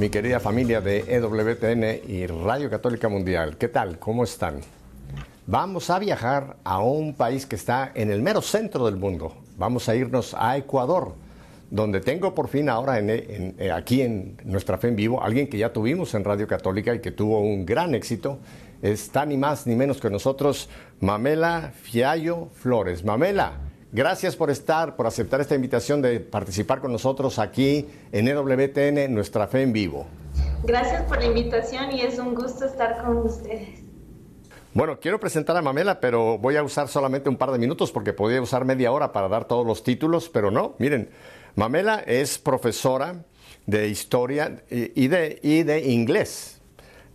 mi querida familia de EWTN y Radio Católica Mundial. ¿Qué tal? ¿Cómo están? Vamos a viajar a un país que está en el mero centro del mundo. Vamos a irnos a Ecuador, donde tengo por fin ahora eh, aquí en Nuestra Fe en Vivo alguien que ya tuvimos en Radio Católica y que tuvo un gran éxito. Está ni más ni menos que nosotros, Mamela Fiallo Flores. Mamela, Gracias por estar, por aceptar esta invitación de participar con nosotros aquí en EWTN, Nuestra Fe en Vivo. Gracias por la invitación y es un gusto estar con ustedes. Bueno, quiero presentar a Mamela, pero voy a usar solamente un par de minutos porque podría usar media hora para dar todos los títulos, pero no. Miren, Mamela es profesora de historia y de, y de inglés.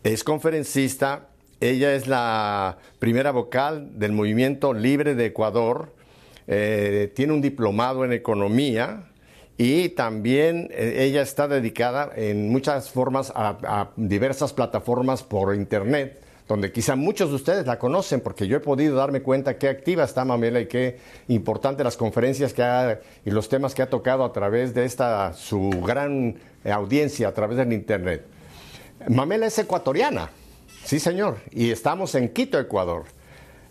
Es conferencista. Ella es la primera vocal del Movimiento Libre de Ecuador eh, tiene un diplomado en economía y también eh, ella está dedicada en muchas formas a, diversas plataformas por internet donde quizá muchos de ustedes la conocen, porque yo he podido darme cuenta qué activa está Mamela y qué importante las conferencias que ha, y los temas que ha tocado a través de esta su gran audiencia a través del Internet. Mamela es ecuatoriana, sí señor, y estamos en Quito, Ecuador.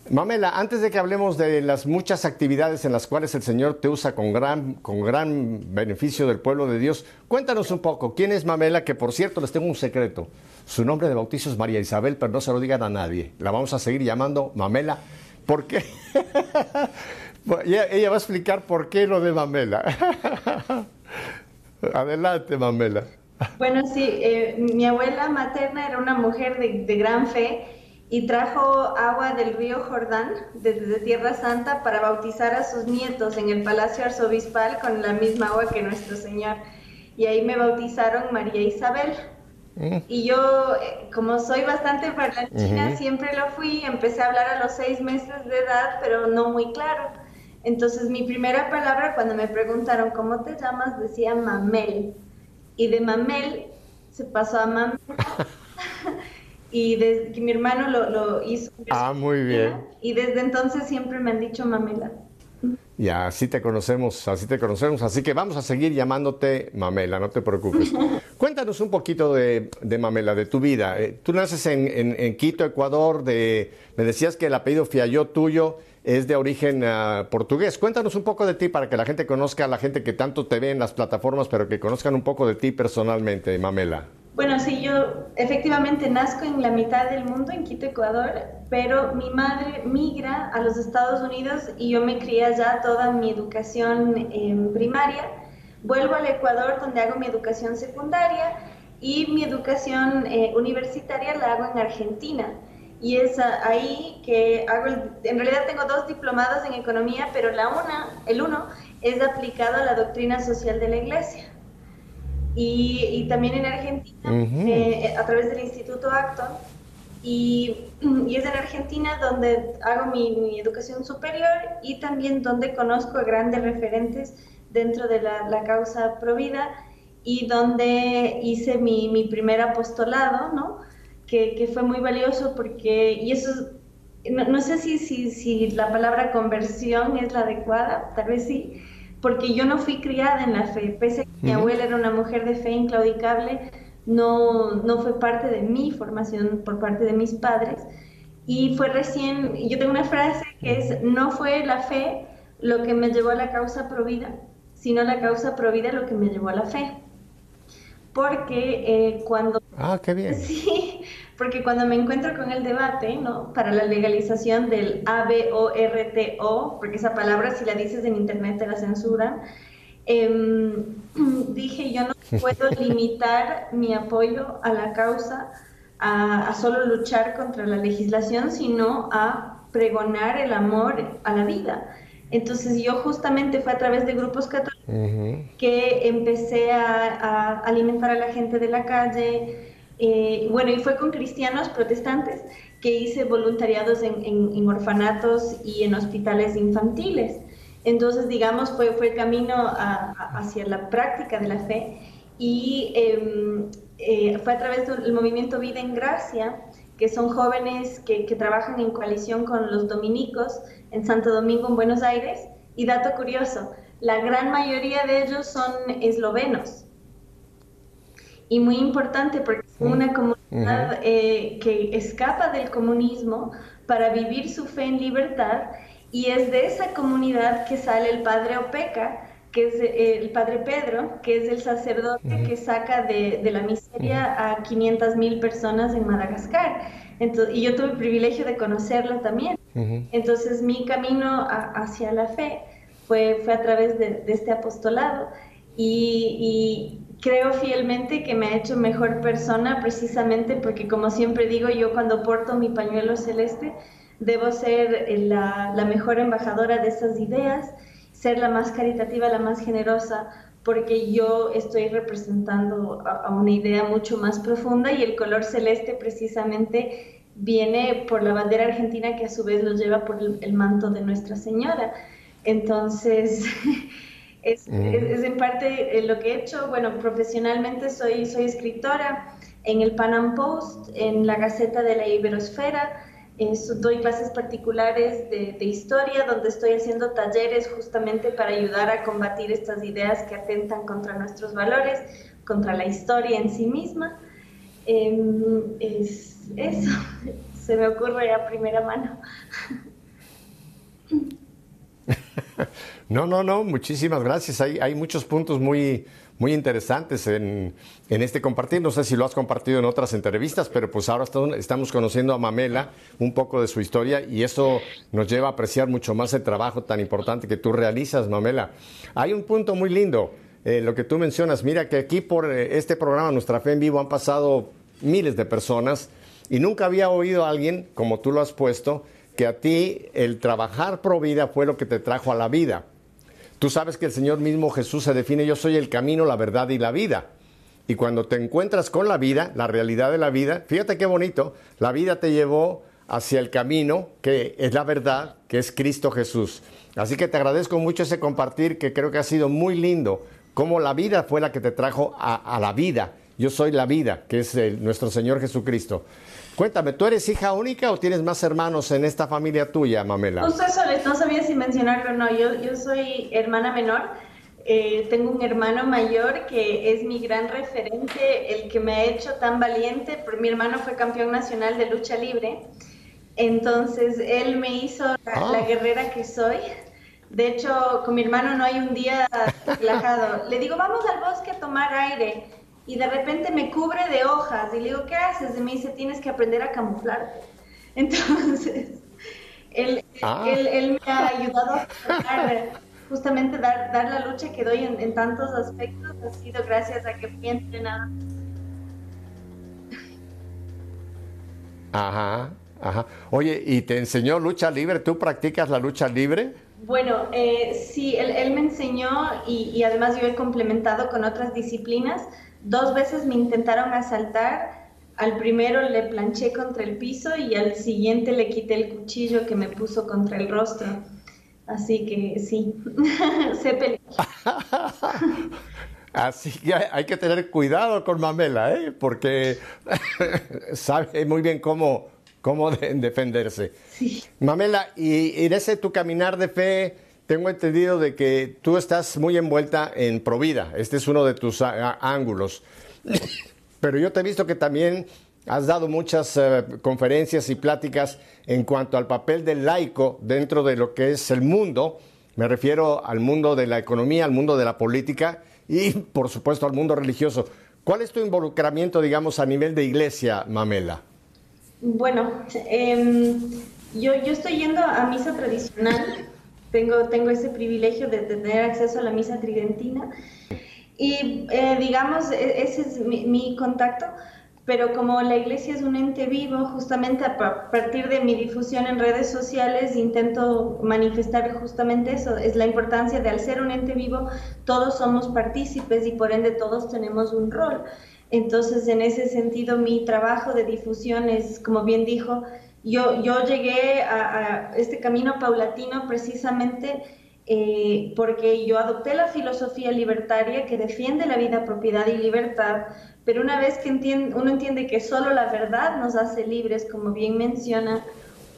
Mamela, antes de que hablemos de las muchas actividades en las cuales el Señor te usa con gran, con gran beneficio del pueblo de Dios, cuéntanos un poco, ¿quién es Mamela? Que por cierto les tengo un secreto. Su nombre de bautizo es María Isabel, pero no se lo digan a nadie. La vamos a seguir llamando Mamela. ¿Por qué? ella, va a explicar por qué lo de Mamela. Adelante, Mamela. Bueno, sí, eh, mi abuela materna era una mujer de gran fe y trajo agua del río Jordán desde Tierra Santa para bautizar a sus nietos en el Palacio Arzobispal con la misma agua que nuestro Señor. Y ahí me bautizaron María Isabel. Mm. Y yo, eh, como soy bastante parlanchina, siempre lo fui, empecé a hablar a los seis meses de edad, pero no muy claro. Entonces mi primera palabra cuando me preguntaron, ¿cómo te llamas? Decía mamel. Y de mamel se pasó a mamel. y desde que mi hermano lo, hizo. Ah, muy bien. Y desde entonces siempre me han dicho Mamela. Ya, así te conocemos, así te conocemos, así que vamos a seguir llamándote Mamela, no te preocupes. Cuéntanos un poquito de, Mamela, de tu vida. Eh, tú naces en, Quito, Ecuador, de, me decías que el apellido Fiallo tuyo es de origen ah, portugués. Cuéntanos un poco de ti para que la gente conozca, a la gente que tanto te ve en las plataformas, pero que conozcan un poco de ti personalmente, Mamela. Bueno, sí, yo efectivamente nazco en la mitad del mundo, en Quito, Ecuador, pero mi madre migra a los Estados Unidos y yo me crié allá toda mi educación en primaria. Vuelvo al Ecuador donde hago mi educación secundaria y mi educación eh, universitaria la hago en Argentina. Y es ahí que hago, en realidad tengo dos diplomados en economía, pero la una, el uno es aplicado a la doctrina social de la iglesia y, también en Argentina, eh, a través del Instituto Acton. Y, y, es en Argentina donde hago mi, educación superior y también donde conozco a grandes referentes dentro de la, la causa Provida y donde hice mi, mi primer apostolado, ¿no? Que, que, fue muy valioso porque, y eso, no, no sé si, si, si la palabra conversión es la adecuada, tal vez sí, porque yo no fui criada en la fe, pese a que mi abuela era una mujer de fe inclaudicable, no, no fue parte de mi formación por parte de mis padres. Y fue recién, yo tengo una frase que es, no fue la fe lo que me llevó a la causa provida, sino la causa provida lo que me llevó a la fe. Porque eh, cuando... Ah, qué bien. Sí, porque cuando me encuentro con el debate, ¿no? Para la legalización del ABORTO, porque esa palabra si la dices en internet te la censuran, em, dije yo no puedo limitar mi apoyo a la causa a, solo luchar contra la legislación, sino a pregonar el amor a la vida. Entonces yo justamente fue a través de grupos católicos que empecé a alimentar a la gente de la calle, eh, bueno, y fue con cristianos protestantes que hice voluntariados en, orfanatos y en hospitales infantiles. Entonces, digamos, fue, fue el camino hacia la práctica de la fe y em, eh, fue a través del movimiento Vida en Gracia, que son jóvenes que, que trabajan en coalición con los dominicos en Santo Domingo, en Buenos Aires. Y dato curioso, la gran mayoría de ellos son eslovenos y muy importante porque una comunidad eh, que escapa del comunismo para vivir su fe en libertad y es de esa comunidad que sale el padre Opeca, que es eh, el padre Pedro, que es el sacerdote que saca de, la miseria a 500 mil personas en Madagascar. Entonces, y yo tuve el privilegio de conocerlo también. Entonces mi camino hacia la fe fue, fue a través de, este apostolado. Y, creo fielmente que me ha hecho mejor persona precisamente porque como siempre digo, yo cuando porto mi pañuelo celeste debo ser la, la mejor embajadora de esas ideas, ser la más caritativa, la más generosa, porque yo estoy representando a, una idea mucho más profunda y el color celeste precisamente viene por la bandera argentina que a su vez lo lleva por el manto de Nuestra Señora. Entonces, es, en parte eh, lo que he hecho. Bueno, profesionalmente soy, soy escritora en el Pan Am Post, en la Gaceta de la Iberosfera. doy clases particulares de, historia, donde estoy haciendo talleres justamente para ayudar a combatir estas ideas que atentan contra nuestros valores, contra la historia en sí misma. Em, es eso, se me ocurre a primera mano. No, no, no, muchísimas gracias. Hay, muchos puntos muy, muy interesantes en, este compartir. No sé si lo has compartido en otras entrevistas, pero pues ahora estamos conociendo a Mamela, un poco de su historia, y eso nos lleva a apreciar mucho más el trabajo tan importante que tú realizas, Mamela. Hay un punto muy lindo, eh, lo que tú mencionas. Mira que aquí por eh, este programa, Nuestra Fe en Vivo, han pasado miles de personas y nunca había oído a alguien, como tú lo has puesto, que a ti el trabajar pro vida fue lo que te trajo a la vida. Tú sabes que el Señor mismo Jesús se define, yo soy el camino, la verdad y la vida. Y cuando te encuentras con la vida, la realidad de la vida, fíjate qué bonito, la vida te llevó hacia el camino que es la verdad, que es Cristo Jesús. Así que te agradezco mucho ese compartir que creo que ha sido muy lindo, cómo la vida fue la que te trajo a, la vida. Yo soy la vida, que es nuestro Señor Jesucristo. Cuéntame, ¿tú eres hija única o tienes más hermanos en esta familia tuya, Mamela? Justo eso, no sabía si mencionarlo o no. Yo, yo soy hermana menor. Eh, tengo un hermano mayor que es mi gran referente, el que me ha hecho tan valiente. Mi hermano fue campeón nacional de lucha libre. Entonces, él me hizo la, ah. guerrera que soy. De hecho, con mi hermano no hay un día relajado. Le digo, vamos al bosque a tomar aire y de repente me cubre de hojas y le digo, ¿qué haces? Y me dice, tienes que aprender a camuflarte. Entonces, ah. él, me ha ayudado a justamente dar, dar la lucha que doy en, tantos aspectos, ha sido gracias a que fui entrenada. Ajá, ajá. Oye, ¿y te enseñó lucha libre? ¿Tú practicas la lucha libre? Bueno, eh, sí, él, él, me enseñó y, y, además yo he complementado con otras disciplinas. Dos veces me intentaron asaltar. Al primero le planché contra el piso y al siguiente le quité el cuchillo que me puso contra el rostro. Así que sí, sé pelear. Así que hay que tener cuidado con Mamela, ¿eh? porque sabe muy bien cómo, cómo defenderse. Sí. Mamela, y en ese tu caminar de fe, tengo entendido de que tú estás muy envuelta en Provida. Este es uno de tus ángulos. Pero yo te he visto que también has dado muchas eh, conferencias y pláticas en cuanto al papel del laico dentro de lo que es el mundo. Me refiero al mundo de la economía, al mundo de la política y, por supuesto, al mundo religioso. ¿Cuál es tu involucramiento, digamos, a nivel de iglesia, Mamela? Bueno, em, yo, yo estoy yendo a misa tradicional tengo, tengo ese privilegio de, tener acceso a la misa tridentina. Y eh, digamos, e, ese es mi, contacto, pero como la iglesia es un ente vivo, justamente a partir de mi difusión en redes sociales intento manifestar justamente eso, es la importancia de al ser un ente vivo, todos somos partícipes y por ende todos tenemos un rol. Entonces, en ese sentido, mi trabajo de difusión es, como bien dijo, yo, yo llegué a, este camino paulatino precisamente eh, porque yo adopté la filosofía libertaria que defiende la vida, propiedad y libertad, pero una vez que uno entiende que solo la verdad nos hace libres, como bien menciona,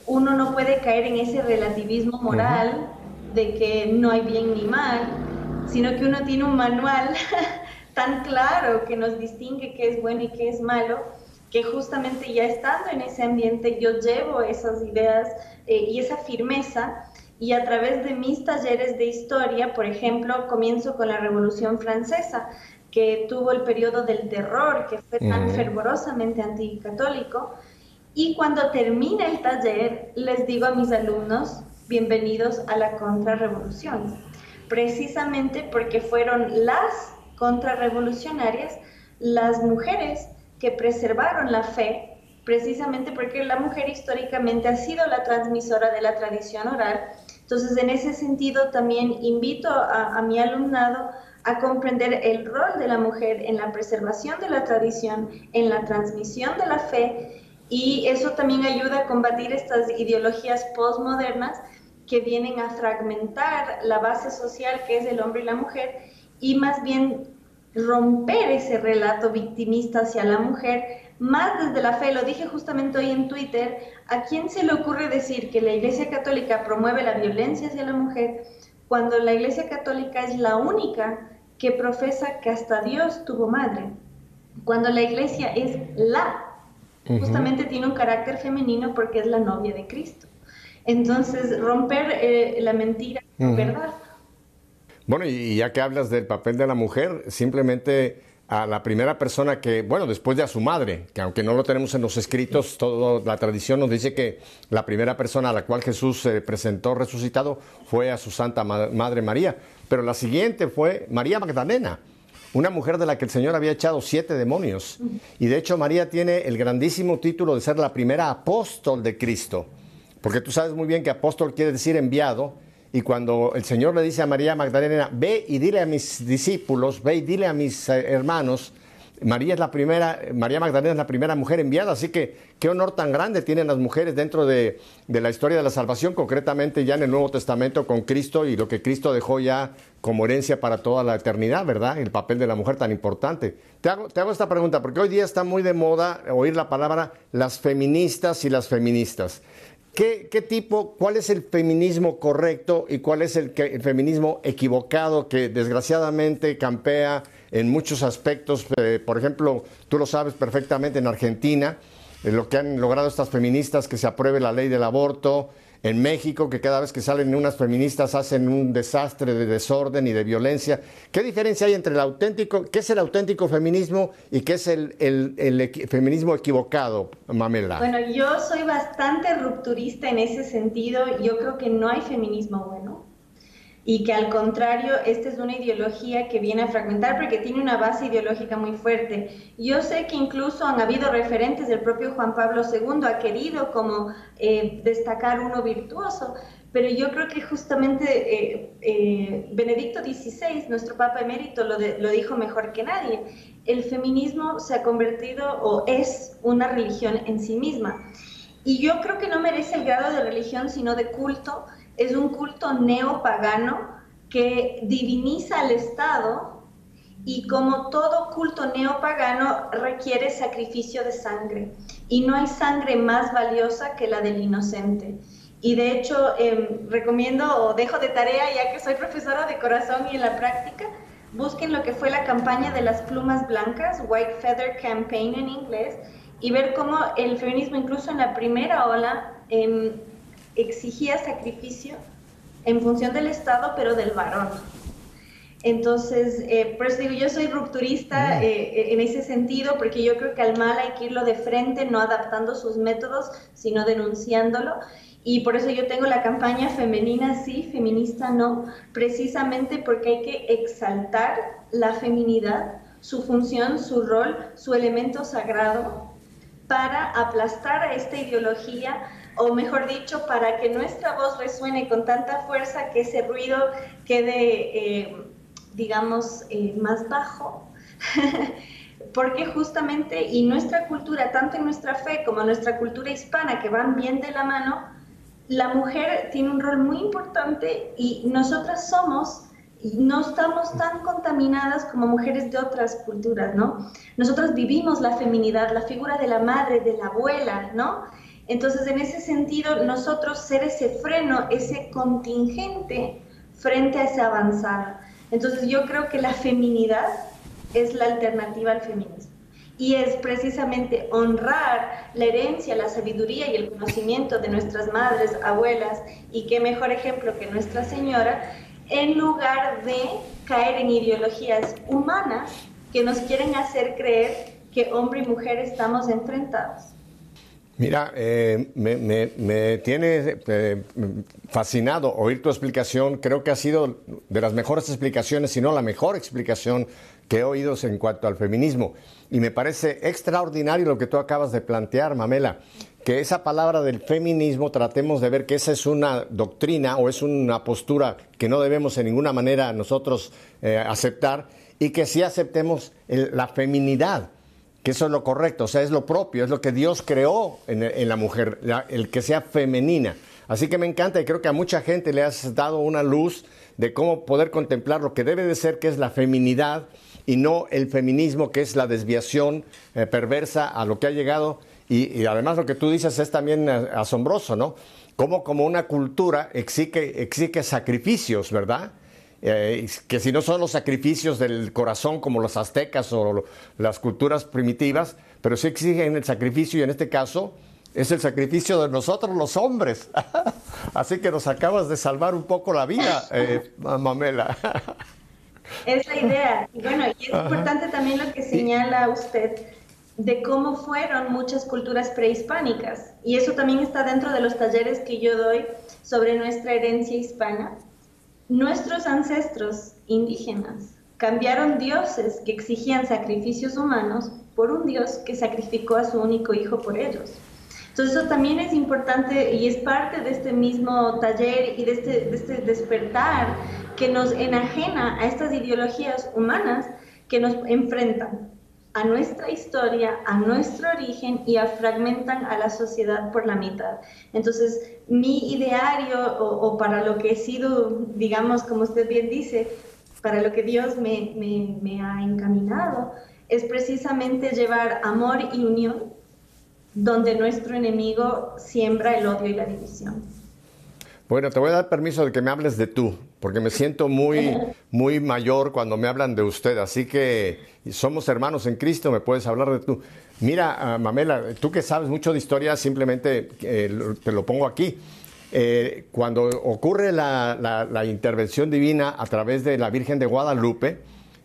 uno no puede caer en ese relativismo moral de que no hay bien ni mal, sino que uno tiene un manual tan claro que nos distingue qué es bueno y qué es malo, que justamente ya estando en ese ambiente yo llevo esas ideas eh, y esa firmeza y a través de mis talleres de historia, por ejemplo, comienzo con la Revolución Francesa, que tuvo el periodo del terror, que fue tan fervorosamente anticatólico, y cuando termina el taller les digo a mis alumnos, bienvenidos a la contrarrevolución, precisamente porque fueron las contrarrevolucionarias las mujeres que preservaron la fe, precisamente porque la mujer históricamente ha sido la transmisora de la tradición oral. Entonces, en ese sentido, también invito a, mi alumnado a comprender el rol de la mujer en la preservación de la tradición, en la transmisión de la fe, y eso también ayuda a combatir estas ideologías postmodernas que vienen a fragmentar la base social que es el hombre y la mujer y más bien romper ese relato victimista hacia la mujer, más desde la fe, lo dije justamente hoy en Twitter, ¿a quién se le ocurre decir que la Iglesia Católica promueve la violencia hacia la mujer cuando la Iglesia Católica es la única que profesa que hasta Dios tuvo madre? Cuando la Iglesia es la, justamente tiene un carácter femenino porque es la novia de Cristo. Entonces, romper eh, la mentira, ¿verdad? Bueno, y ya que hablas del papel de la mujer, simplemente a la primera persona que, bueno, después de a su madre, que aunque no lo tenemos en los escritos, toda la tradición nos dice que la primera persona a la cual Jesús se presentó resucitado fue a su Santa Madre María, pero la siguiente fue María Magdalena, una mujer de la que el Señor había echado siete demonios. Y de hecho María tiene el grandísimo título de ser la primera apóstol de Cristo, porque tú sabes muy bien que apóstol quiere decir enviado, y cuando el Señor le dice a María Magdalena, ve y dile a mis discípulos, ve y dile a mis eh, hermanos, María es la primera, María Magdalena es la primera mujer enviada, así que qué honor tan grande tienen las mujeres dentro de, la historia de la salvación, concretamente ya en el Nuevo Testamento con Cristo y lo que Cristo dejó ya como herencia para toda la eternidad, ¿verdad? El papel de la mujer tan importante. Te hago, te hago esta pregunta, porque hoy día está muy de moda oír la palabra las feministas y las feministas. ¿Qué, tipo, cuál es el feminismo correcto y cuál es el, feminismo equivocado que desgraciadamente campea en muchos aspectos? Eh, por ejemplo, tú lo sabes perfectamente en Argentina, eh, lo que han logrado estas feministas que se apruebe la ley del aborto, en México, que cada vez que salen unas feministas hacen un desastre de desorden y de violencia. ¿Qué diferencia hay entre el auténtico, qué es el auténtico feminismo y qué es el, feminismo equivocado, Mamela? Bueno, yo soy bastante rupturista en ese sentido. Yo creo que no hay feminismo bueno y que al contrario, esta es una ideología que viene a fragmentar porque tiene una base ideológica muy fuerte. Yo sé que incluso han habido referentes del propio Juan Pablo II, ha querido como eh, destacar uno virtuoso, pero yo creo que justamente eh, eh, Benedicto XVI, nuestro Papa emérito, lo, lo dijo mejor que nadie. El feminismo se ha convertido o es una religión en sí misma. Y yo creo que no merece el grado de religión, sino de culto, es un culto neopagano que diviniza al Estado y como todo culto neopagano requiere sacrificio de sangre y no hay sangre más valiosa que la del inocente. Y de hecho em, recomiendo o dejo de tarea, ya que soy profesora de corazón y en la práctica, busquen lo que fue la campaña de las plumas blancas, White Feather Campaign en inglés, y ver cómo el feminismo incluso en la primera ola em, exigía sacrificio en función del Estado, pero del varón. Entonces, eh, por eso digo, yo soy rupturista eh, en ese sentido, porque yo creo que al mal hay que irlo de frente, no adaptando sus métodos, sino denunciándolo. Y por eso yo tengo la campaña femenina sí, feminista no, precisamente porque hay que exaltar la feminidad, su función, su rol, su elemento sagrado, para aplastar a esta ideología o mejor dicho, para que nuestra voz resuene con tanta fuerza que ese ruido quede, eh, digamos, eh, más bajo. Porque justamente, y nuestra cultura, tanto en nuestra fe como en nuestra cultura hispana, que van bien de la mano, la mujer tiene un rol muy importante y nosotras somos no estamos tan contaminadas como mujeres de otras culturas, ¿no? Nosotros vivimos la feminidad, la figura de la madre, de la abuela, ¿no? Entonces, en ese sentido, nosotros ser ese freno, ese contingente frente a esa avanzada. Entonces, yo creo que la feminidad es la alternativa al feminismo. Y es precisamente honrar la herencia, la sabiduría y el conocimiento de nuestras madres, abuelas, y qué mejor ejemplo que Nuestra Señora, en lugar de caer en ideologías humanas que nos quieren hacer creer que hombre y mujer estamos enfrentados. Mira, eh, me, tiene eh, fascinado oír tu explicación. Creo que ha sido de las mejores explicaciones, si no la mejor explicación que he oído en cuanto al feminismo. Y me parece extraordinario lo que tú acabas de plantear, Mamela, que esa palabra del feminismo tratemos de ver que esa es una doctrina o es una postura que no debemos en ninguna manera nosotros eh, aceptar y que sí aceptemos la feminidad que eso es lo correcto, o sea, es lo propio, es lo que Dios creó en, la mujer, el que sea femenina. Así que me encanta y creo que a mucha gente le has dado una luz de cómo poder contemplar lo que debe de ser, que es la feminidad y no el feminismo, que es la desviación eh, perversa a lo que ha llegado. Y, además lo que tú dices es también eh, asombroso, ¿no? Cómo como una cultura exige, exige sacrificios, ¿verdad? Eh, que si no son los sacrificios del corazón como los aztecas o las culturas primitivas, pero sí exigen el sacrificio y en este caso es el sacrificio de nosotros los hombres. Así que nos acabas de salvar un poco la vida, eh, Mamela. Es la idea. Y bueno, y es importante también lo que señala usted de cómo fueron muchas culturas prehispánicas. Y eso también está dentro de los talleres que yo doy sobre nuestra herencia hispana Nuestros ancestros indígenas cambiaron dioses que exigían sacrificios humanos por un dios que sacrificó a su único hijo por ellos. Entonces eso también es importante y es parte de este mismo taller y de este, este despertar que nos enajena a estas ideologías humanas que nos enfrentan a nuestra historia, a nuestro origen y a fragmentan a la sociedad por la mitad. Entonces, mi ideario o, para lo que he sido, digamos, como usted bien dice, para lo que Dios me, me ha encaminado, es precisamente llevar amor y unión donde nuestro enemigo siembra el odio y la división. Bueno, te voy a dar permiso de que me hables de tú, porque me siento muy, muy mayor cuando me hablan de usted. Así que somos hermanos en Cristo, me puedes hablar de tú. Mira, ah, Mamela, tú que sabes mucho de historia, simplemente eh, te lo pongo aquí. Eh, cuando ocurre la intervención divina a través de la Virgen de Guadalupe,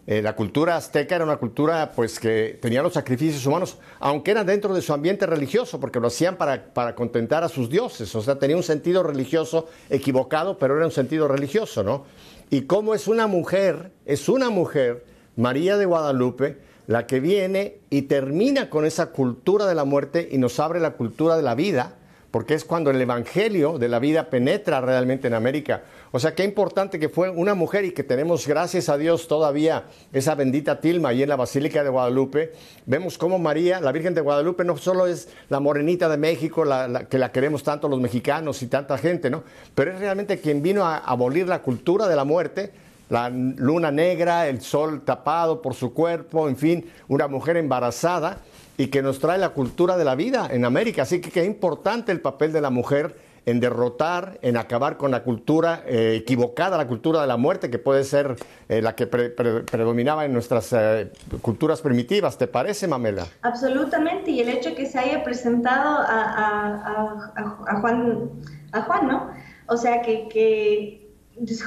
eh, la cultura azteca era una cultura pues que tenía los sacrificios humanos, aunque era dentro de su ambiente religioso, porque lo hacían para, para, contentar a sus dioses, o sea, tenía un sentido religioso equivocado, pero era un sentido religioso, ¿no? Y cómo es una mujer, es una mujer, María de Guadalupe, la que viene y termina con esa cultura de la muerte y nos abre la cultura de la vida, porque es cuando el Evangelio de la vida penetra realmente en América. O sea, qué importante que fue una mujer y que tenemos, gracias a Dios, todavía esa bendita tilma ahí en la Basílica de Guadalupe. Vemos cómo María, la Virgen de Guadalupe, no solo es la morenita de México, que la queremos tanto los mexicanos y tanta gente, ¿no? Pero es realmente quien vino a abolir la cultura de la muerte, la luna negra, el sol tapado por su cuerpo, en fin, una mujer embarazada y que nos trae la cultura de la vida en América. Así que qué importante el papel de la mujer en derrotar, en acabar con la cultura eh, equivocada, la cultura de la muerte, que puede ser eh, la que predominaba en nuestras eh, culturas primitivas. ¿Te parece, Mamela? Absolutamente, y el hecho que se haya presentado a, a, Juan, a Juan, ¿no? O sea, que, que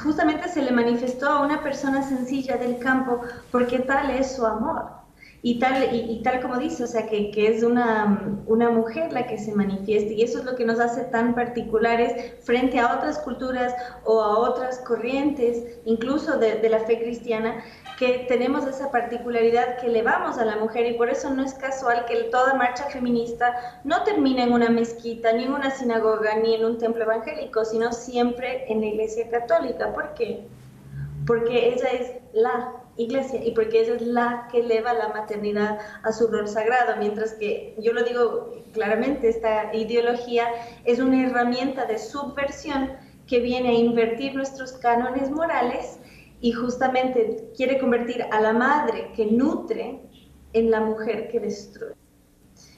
justamente se le manifestó a una persona sencilla del campo, porque tal es su amor y tal, y, tal como dice, o sea, que, que, es una, una mujer la que se manifiesta y eso es lo que nos hace tan particulares frente a otras culturas o a otras corrientes, incluso de, de la fe cristiana, que tenemos esa particularidad que elevamos a la mujer y por eso no es casual que toda marcha feminista no termine en una mezquita, ni en una sinagoga, ni en un templo evangélico, sino siempre en la iglesia católica. ¿Por qué? Porque ella es la iglesia y porque ella es la que eleva la maternidad a su rol sagrado, mientras que yo lo digo claramente, esta ideología es una herramienta de subversión que viene a invertir nuestros cánones morales y justamente quiere convertir a la madre que nutre en la mujer que destruye.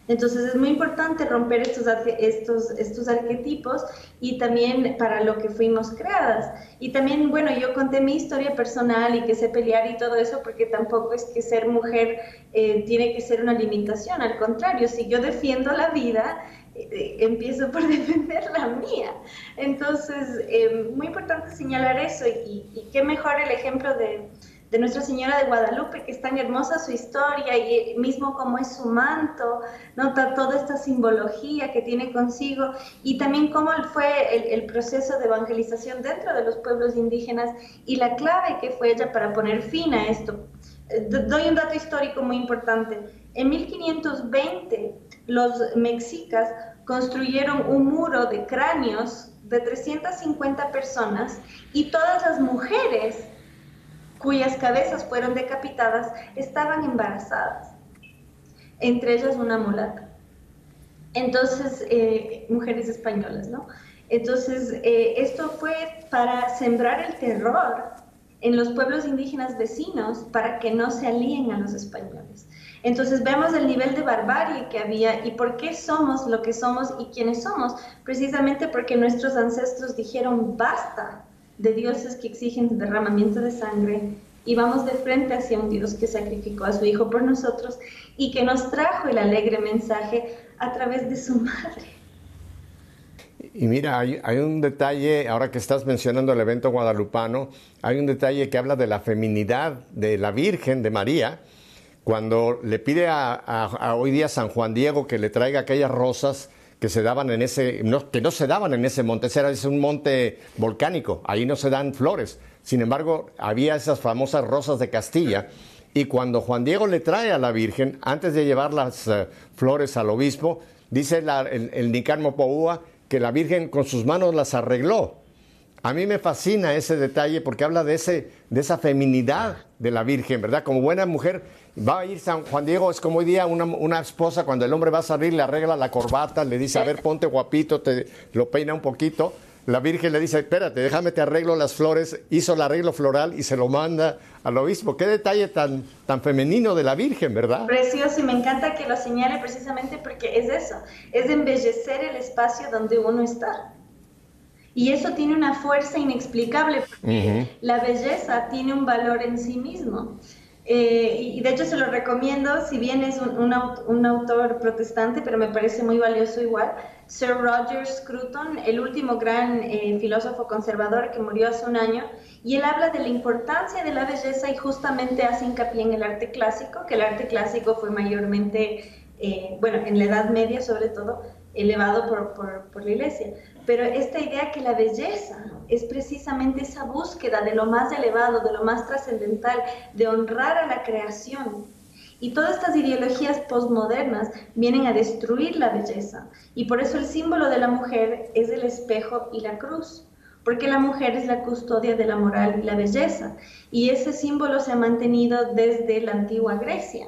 Entonces es muy importante romper estos, estos, estos arquetipos y también para lo que fuimos creadas. Y también, bueno, yo conté mi historia personal y que sé pelear y todo eso porque tampoco es que ser mujer eh, tiene que ser una limitación, al contrario, si yo defiendo la vida, eh, empiezo por defender la mía. Entonces, eh, muy importante señalar eso y, y qué mejor el ejemplo de de Nuestra Señora de Guadalupe, que es tan hermosa su historia y mismo como es su manto, nota toda esta simbología que tiene consigo y también cómo fue el, proceso de evangelización dentro de los pueblos indígenas y la clave que fue ella para poner fin a esto. Eh, doy un dato histórico muy importante. En 1520 los mexicas construyeron un muro de cráneos de 350 personas y todas las mujeres cuyas cabezas fueron decapitadas, estaban embarazadas, entre ellas una mulata. Entonces, eh, mujeres españolas, ¿no? Entonces, eh, esto fue para sembrar el terror en los pueblos indígenas vecinos para que no se alíen a los españoles. Entonces vemos el nivel de barbarie que había y por qué somos lo que somos y quiénes somos. Precisamente porque nuestros ancestros dijeron basta de dioses que exigen derramamiento de sangre y vamos de frente hacia un Dios que sacrificó a su Hijo por nosotros y que nos trajo el alegre mensaje a través de su madre. Y mira, hay, un detalle, ahora que estás mencionando el evento guadalupano, hay un detalle que habla de la feminidad de la Virgen, de María, cuando le pide a, hoy día San Juan Diego que le traiga aquellas rosas que se daban en ese, que no se daban en ese monte, ese era un monte volcánico, ahí no se dan flores. Sin embargo, había esas famosas rosas de Castilla. Y cuando Juan Diego le trae a la Virgen, antes de llevar las eh, flores al obispo, dice el, el Nicarmo Poúa que la Virgen con sus manos las arregló. A mí me fascina ese detalle porque habla de, ese, de esa feminidad de la Virgen, ¿verdad? Como buena mujer Va a ir San Juan Diego, es como hoy día una, esposa cuando el hombre va a salir, le arregla la corbata, le dice, a ver, ponte guapito, te lo peina un poquito. La Virgen le dice, espérate, déjame te arreglo las flores, hizo el arreglo floral y se lo manda al obispo. Qué detalle tan, tan femenino de la Virgen, ¿verdad? Precioso y me encanta que lo señale precisamente porque es eso, es embellecer el espacio donde uno está. Y eso tiene una fuerza inexplicable porque la belleza tiene un valor en sí mismo. Eh, y de hecho se lo recomiendo, si bien es un, un, autor protestante, pero me parece muy valioso igual, Sir Roger Scruton, el último gran eh, filósofo conservador que murió hace un año, y él habla de la importancia de la belleza y justamente hace hincapié en el arte clásico, que el arte clásico fue mayormente, eh, bueno, en la Edad Media sobre todo, elevado por, por, por la iglesia. Pero esta idea que la belleza es precisamente esa búsqueda de lo más elevado, de lo más trascendental, de honrar a la creación. Y todas estas ideologías postmodernas vienen a destruir la belleza. Y por eso el símbolo de la mujer es el espejo y la cruz porque la mujer es la custodia de la moral y la belleza. Y ese símbolo se ha mantenido desde la antigua Grecia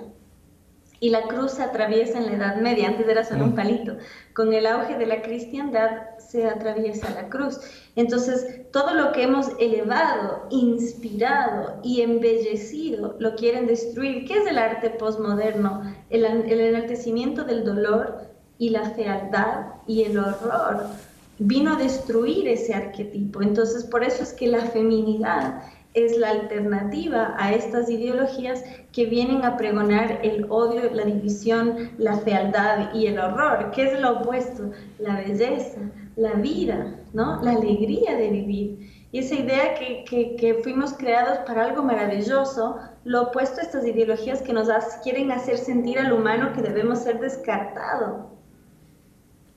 y la cruz se atraviesa en la Edad Media, antes era solo un mm. palito. Con el auge de la cristiandad se atraviesa la cruz. Entonces, todo lo que hemos elevado, inspirado y embellecido lo quieren destruir. ¿Qué es el arte postmoderno? El, el enaltecimiento del dolor y la fealdad y el horror vino a destruir ese arquetipo. Entonces, por eso es que la feminidad es la alternativa a estas ideologías que vienen a pregonar el odio, la división, la fealdad y el horror. ¿Qué es lo opuesto? La belleza, la vida, ¿no? la alegría de vivir. Y esa idea que, que, fuimos creados para algo maravilloso, lo opuesto a estas ideologías que nos quieren hacer sentir al humano que debemos ser descartado.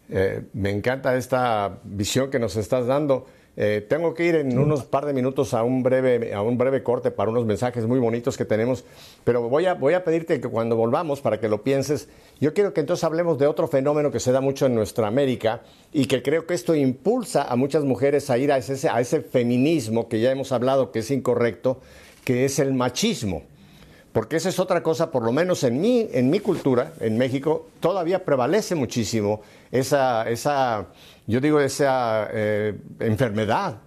Eh, me encanta esta visión que nos estás dando. Eh, tengo que ir en unos par de minutos a un, breve, a un breve corte para unos mensajes muy bonitos que tenemos, pero voy a, voy a pedirte que cuando volvamos, para que lo pienses, yo quiero que entonces hablemos de otro fenómeno que se da mucho en nuestra América y que creo que esto impulsa a muchas mujeres a ir a ese, a ese feminismo que ya hemos hablado que es incorrecto, que es el machismo. Porque esa es otra cosa, por lo menos en mi, en mi cultura, en México, todavía prevalece muchísimo esa, esa yo digo, esa eh, enfermedad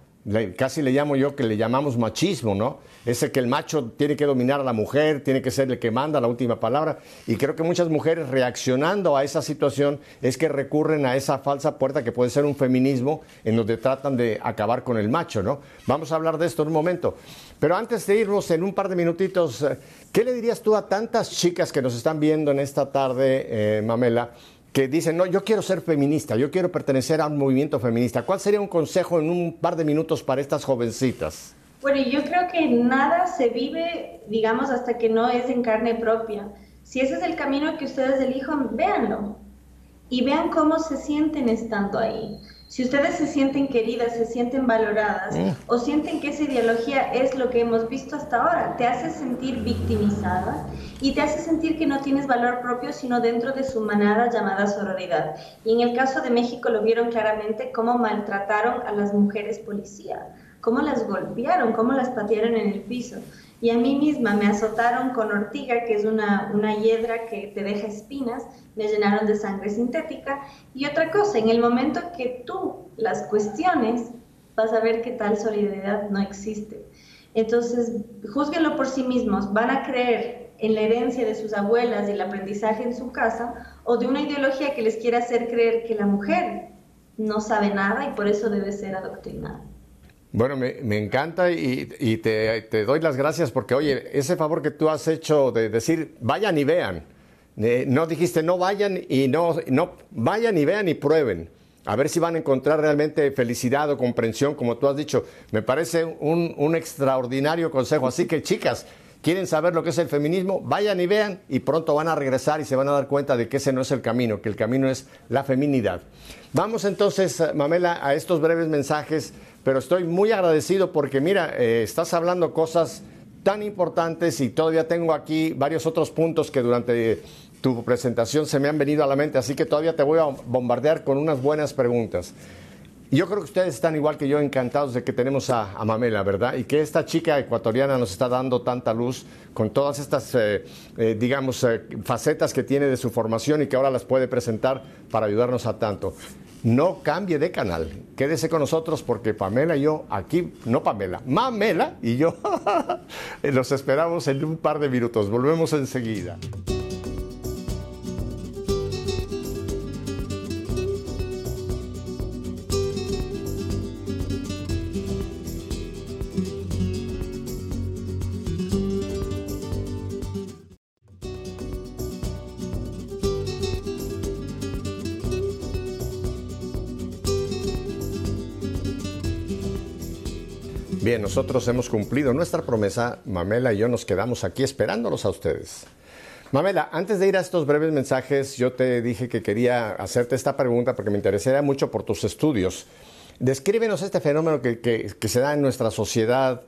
casi le llamo yo que le llamamos machismo, ¿no? Ese que el macho tiene que dominar a la mujer, tiene que ser el que manda la última palabra. Y creo que muchas mujeres reaccionando a esa situación es que recurren a esa falsa puerta que puede ser un feminismo en donde tratan de acabar con el macho, ¿no? Vamos a hablar de esto en un momento. Pero antes de irnos en un par de minutitos, eh, ¿qué le dirías tú a tantas chicas que nos están viendo en esta tarde, eh, Mamela? Que dicen, no, yo quiero ser feminista, yo quiero pertenecer a un movimiento feminista. ¿Cuál sería un consejo en un par de minutos para estas jovencitas? Bueno, yo creo que nada se vive, digamos, hasta que no es en carne propia. Si ese es el camino que ustedes elijan, véanlo y vean cómo se sienten estando ahí. Si ustedes se sienten queridas, se sienten valoradas mm. o sienten que esa ideología es lo que hemos visto hasta ahora, te hace sentir victimizada y te hace sentir que no tienes valor propio sino dentro de su manada llamada sororidad. Y en el caso de México lo vieron claramente cómo maltrataron a las mujeres policía, cómo las golpearon, cómo las patearon en el piso. Y a mí misma me azotaron con ortiga, que es una, una hiedra que te deja espinas, me llenaron de sangre sintética. Y otra cosa, en el momento que tú las cuestiones, vas a ver que tal solidaridad no existe. Entonces, juzguenlo por sí mismos. ¿Van a creer en la herencia de sus abuelas y el aprendizaje en su casa o de una ideología que les quiera hacer creer que la mujer no sabe nada y por eso debe ser adoctrinada? Bueno, me, encanta y, te, doy las gracias porque, oye, ese favor que tú has hecho de decir, vayan y vean. Eh, no dijiste, no vayan y no, no, vayan y vean y prueben. A ver si van a encontrar realmente felicidad o comprensión, como tú has dicho. Me parece un, un extraordinario consejo. Así que, chicas, quieren saber lo que es el feminismo, vayan y vean y pronto van a regresar y se van a dar cuenta de que ese no es el camino, que el camino es la feminidad. Vamos entonces, Mamela, a estos breves mensajes pero estoy muy agradecido porque mira, eh, estás hablando cosas tan importantes y todavía tengo aquí varios otros puntos que durante tu presentación se me han venido a la mente, así que todavía te voy a bombardear con unas buenas preguntas. Yo creo que ustedes están igual que yo encantados de que tenemos a, Mamela, ¿verdad? Y que esta chica ecuatoriana nos está dando tanta luz con todas estas, eh, eh, digamos, facetas que tiene de su formación y que ahora las puede presentar para ayudarnos a tanto no cambie de canal. Quédese con nosotros porque Pamela y yo aquí, no Pamela, Mamela y yo los esperamos en un par de minutos. Volvemos enseguida. Nosotros hemos cumplido nuestra promesa. Mamela y yo nos quedamos aquí esperándolos a ustedes. Mamela, antes de ir a estos breves mensajes, yo te dije que quería hacerte esta pregunta porque me interesaría mucho por tus estudios. Descríbenos este fenómeno que, se da en nuestra sociedad,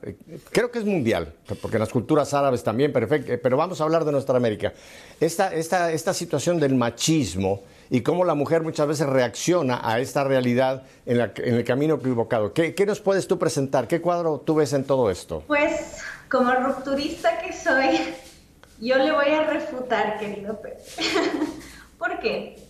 creo que es mundial, porque en las culturas árabes también, pero vamos a hablar de nuestra América. Esta, esta, esta situación del machismo y cómo la mujer muchas veces reacciona a esta realidad en, el camino equivocado. ¿Qué, nos puedes tú presentar? ¿Qué cuadro tú ves en todo esto? Pues como rupturista que soy, yo le voy a refutar, querido Pepe. ¿Por qué?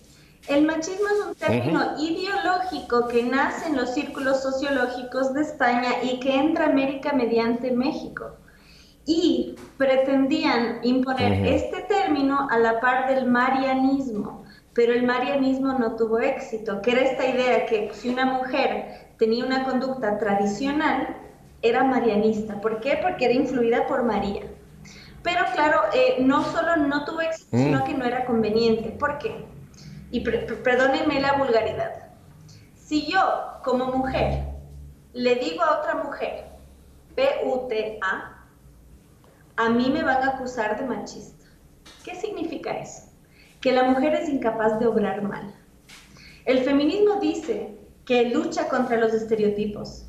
El machismo es un término ideológico que nace en los círculos sociológicos de España y que entra a América mediante México. Y pretendían imponer este término a la par del marianismo pero el marianismo no tuvo éxito, que era esta idea que si una mujer tenía una conducta tradicional, era marianista. ¿Por qué? Porque era influida por María. Pero claro, eh, no solo no tuvo éxito, mm. sino que no era conveniente. ¿Por qué? Y perdónenme la vulgaridad. Si yo, como mujer, le digo a otra mujer, P-U-T-A, a mí me van a acusar de machista. ¿Qué significa eso? que la mujer es incapaz de obrar mal. El feminismo dice que lucha contra los estereotipos,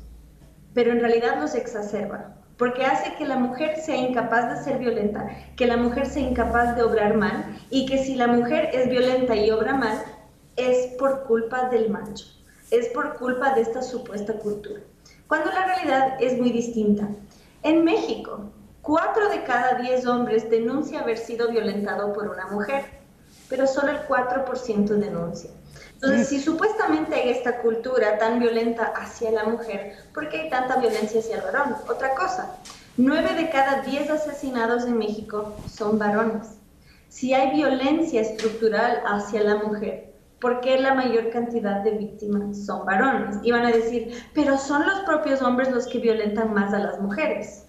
pero en realidad los exacerba, porque hace que la mujer sea incapaz de ser violenta, que la mujer sea incapaz de obrar mal y que si la mujer es violenta y obra mal, es por culpa del macho, es por culpa de esta supuesta cultura, cuando la realidad es muy distinta. En México, cuatro de cada diez hombres denuncia haber sido violentado por una mujer pero solo el 4% denuncia. Entonces, si supuestamente hay esta cultura tan violenta hacia la mujer, ¿por qué hay tanta violencia hacia el varón? Otra cosa, nueve de cada diez asesinados en México son varones. Si hay violencia estructural hacia la mujer, ¿por qué la mayor cantidad de víctimas son varones? Y van a decir, pero son los propios hombres los que violentan más a las mujeres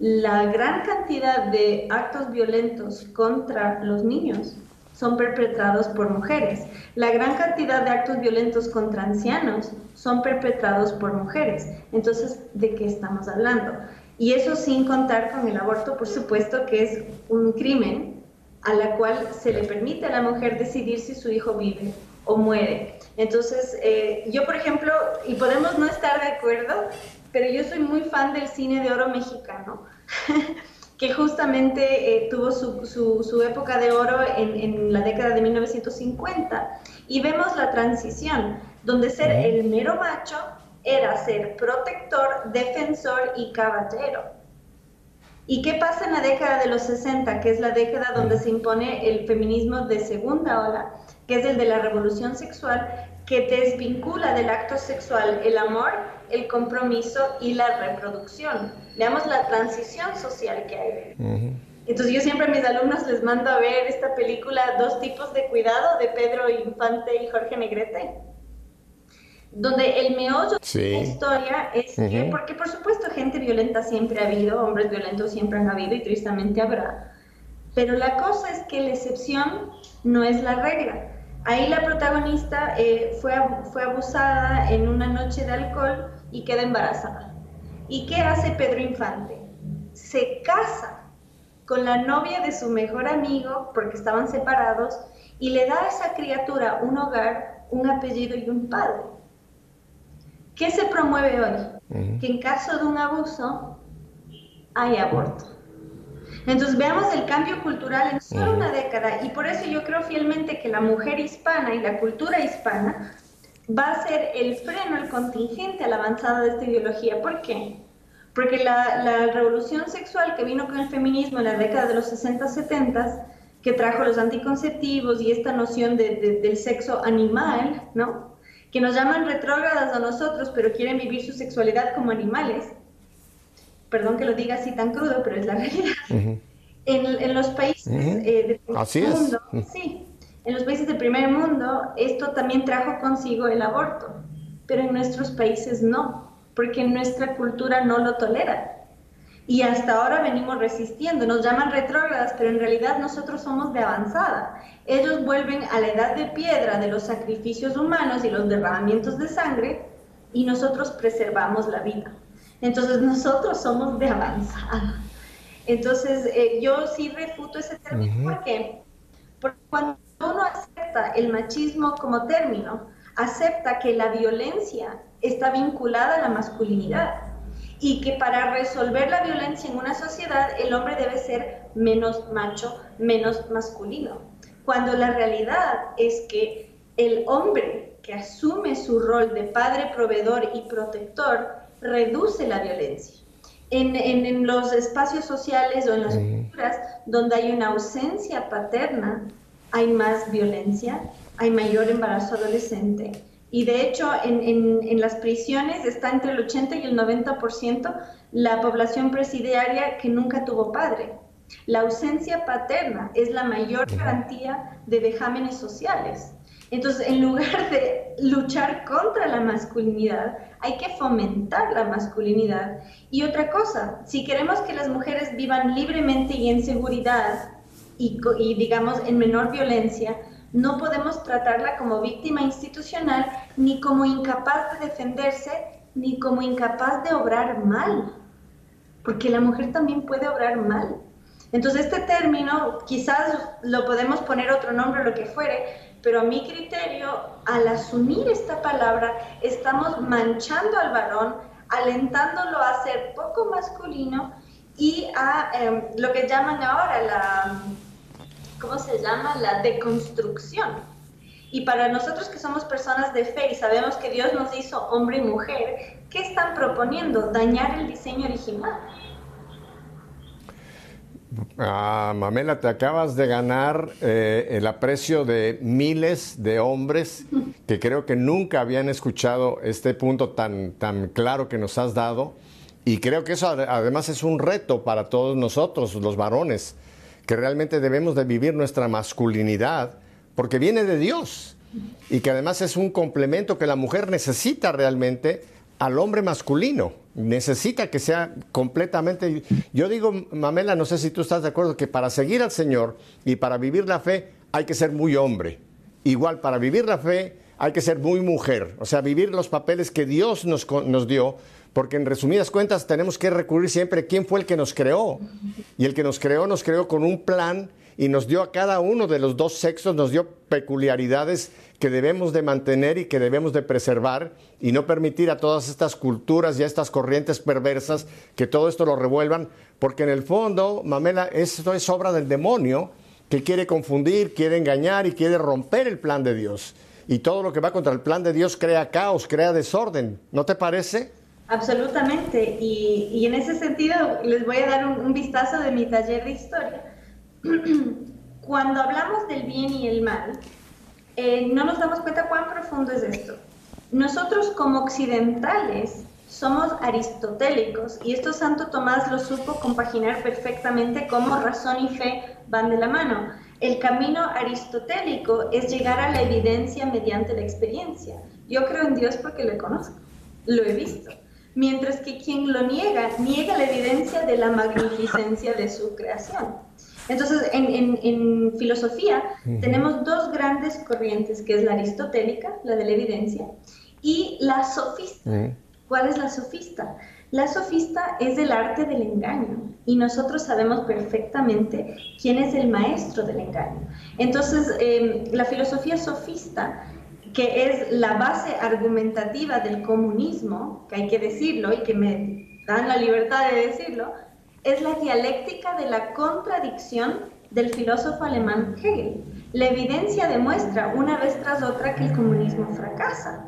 la gran cantidad de actos violentos contra los niños son perpetrados por mujeres. La gran cantidad de actos violentos contra ancianos son perpetrados por mujeres. Entonces, ¿de qué estamos hablando? Y eso sin contar con el aborto, por supuesto, que es un crimen a la cual se le permite a la mujer decidir si su hijo vive o muere. Entonces, eh, yo, por ejemplo, y podemos no estar de acuerdo, pero yo soy muy fan del cine de oro mexicano, que justamente eh, tuvo su, su, época de oro en, en, la década de 1950. Y vemos la transición, donde ser el mero macho era ser protector, defensor y caballero. ¿Y qué pasa en la década de los 60, que es la década donde se impone el feminismo de segunda ola, que es el de la revolución sexual, que desvincula del acto sexual el amor, el compromiso y la reproducción. Veamos la transición social que hay. Entonces yo siempre a mis alumnos les mando a ver esta película Dos tipos de cuidado de Pedro Infante y Jorge Negrete, donde el meollo de la historia es que, porque por supuesto gente violenta siempre ha habido, hombres violentos siempre han habido y tristemente habrá, pero la cosa es que la excepción no es la regla. Ahí la protagonista eh, fue, fue abusada en una noche de alcohol y queda embarazada. ¿Y qué hace Pedro Infante? Se casa con la novia de su mejor amigo, porque estaban separados, y le da a esa criatura un hogar, un apellido y un padre. ¿Qué se promueve hoy? Que en caso de un abuso hay aborto. Entonces veamos el cambio cultural en solo una década y por eso yo creo fielmente que la mujer hispana y la cultura hispana va a ser el freno, el contingente a la avanzada de esta ideología. ¿Por qué? Porque la, revolución sexual que vino con el feminismo en la década de los 60, 70, que trajo los anticonceptivos y esta noción del sexo animal, ¿no? Que nos llaman retrógradas a nosotros, pero quieren vivir su sexualidad como animales perdón que lo diga así tan crudo, pero es la realidad. en, los países eh, del primer mundo, sí, en los países del primer mundo, esto también trajo consigo el aborto, pero en nuestros países no, porque nuestra cultura no lo tolera. Y hasta ahora venimos resistiendo, nos llaman retrógradas, pero en realidad nosotros somos de avanzada. Ellos vuelven a la edad de piedra de los sacrificios humanos y los derramamientos de sangre y nosotros preservamos la vida. Entonces nosotros somos de avanzada. Entonces eh, yo sí refuto ese término. ¿Por qué? Porque cuando uno acepta el machismo como término, acepta que la violencia está vinculada a la masculinidad y que para resolver la violencia en una sociedad el hombre debe ser menos macho, menos masculino. Cuando la realidad es que el hombre que asume su rol de padre, proveedor y protector reduce la violencia. En, los espacios sociales o en las culturas donde hay una ausencia paterna, hay más violencia, hay mayor embarazo adolescente. Y de hecho, en, las prisiones está entre el 80 y el 90% la población presidiaria que nunca tuvo padre. La ausencia paterna es la mayor garantía de vejámenes sociales. Entonces, en lugar de luchar contra la masculinidad, hay que fomentar la masculinidad. Y otra cosa, si queremos que las mujeres vivan libremente y en seguridad y, digamos en menor violencia, no podemos tratarla como víctima institucional, ni como incapaz de defenderse, ni como incapaz de obrar mal, porque la mujer también puede obrar mal. Entonces este término quizás lo podemos poner otro nombre, lo que fuere, pero a mi criterio, al asumir esta palabra, estamos manchando al varón, alentándolo a ser poco masculino y a em, lo que llaman ahora la, ¿cómo se llama? La deconstrucción. Y para nosotros que somos personas de fe y sabemos que Dios nos hizo hombre y mujer, ¿qué están proponiendo? Dañar el diseño original. Ah, Mamela, te acabas de ganar eh, el aprecio de miles de hombres que creo que nunca habían escuchado este punto tan, tan claro que nos has dado. Y creo que eso además es un reto para todos nosotros, los varones, que realmente debemos de vivir nuestra masculinidad, porque viene de Dios. Y que además es un complemento que la mujer necesita realmente al hombre masculino. Necesita que sea completamente... Yo digo, Mamela, no sé si tú estás de acuerdo, que para seguir al Señor y para vivir la fe hay que ser muy hombre. Igual, para vivir la fe hay que ser muy mujer. O sea, vivir los papeles que Dios nos, nos dio, porque en resumidas cuentas tenemos que recurrir siempre a quién fue el que nos creó. Y el que nos creó nos creó con un plan y nos dio a cada uno de los dos sexos, nos dio peculiaridades que debemos de mantener y que debemos de preservar y no permitir a todas estas culturas y a estas corrientes perversas que todo esto lo revuelvan, porque en el fondo, Mamela, esto es obra del demonio que quiere confundir, quiere engañar y quiere romper el plan de Dios. Y todo lo que va contra el plan de Dios crea caos, crea desorden. ¿No te parece? Absolutamente. Y, en ese sentido les voy a dar un vistazo de mi taller de historia cuando hablamos del bien y el mal, eh, no nos damos cuenta cuán profundo es esto. Nosotros como occidentales somos aristotélicos y esto Santo Tomás lo supo compaginar perfectamente como razón y fe van de la mano. El camino aristotélico es llegar a la evidencia mediante la experiencia. Yo creo en Dios porque lo conozco, lo he visto. Mientras que quien lo niega, niega la evidencia de la magnificencia de su creación. Entonces, en, filosofía tenemos dos grandes corrientes, que es la aristotélica, la de la evidencia, y la sofista. ¿Cuál es la sofista? La sofista es el arte del engaño y nosotros sabemos perfectamente quién es el maestro del engaño. Entonces, em, la filosofía sofista, que es la base argumentativa del comunismo, que hay que decirlo y que me dan la libertad de decirlo, es la dialéctica de la contradicción del filósofo alemán Hegel. La evidencia demuestra una vez tras otra que el comunismo fracasa,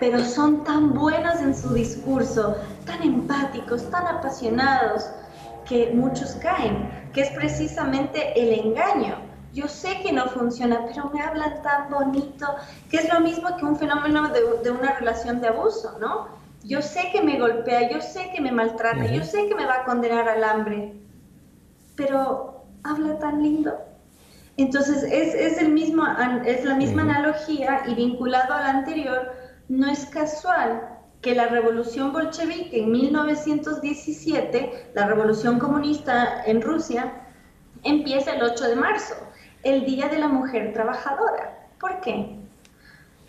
pero son tan buenos en su discurso, tan empáticos, tan apasionados, que muchos caen, que es precisamente el engaño. Yo sé que no funciona, pero me hablan tan bonito, que es lo mismo que un fenómeno de, de una relación de abuso, ¿no? Yo sé que me golpea, yo sé que me maltrata, yo sé que me va a condenar al hambre, pero habla tan lindo. Entonces es, el mismo, es la misma analogía y vinculado a la anterior, no es casual que la revolución bolchevique en 1917, la revolución comunista en Rusia, empieza el 8 de marzo, el Día de la Mujer Trabajadora. ¿Por qué?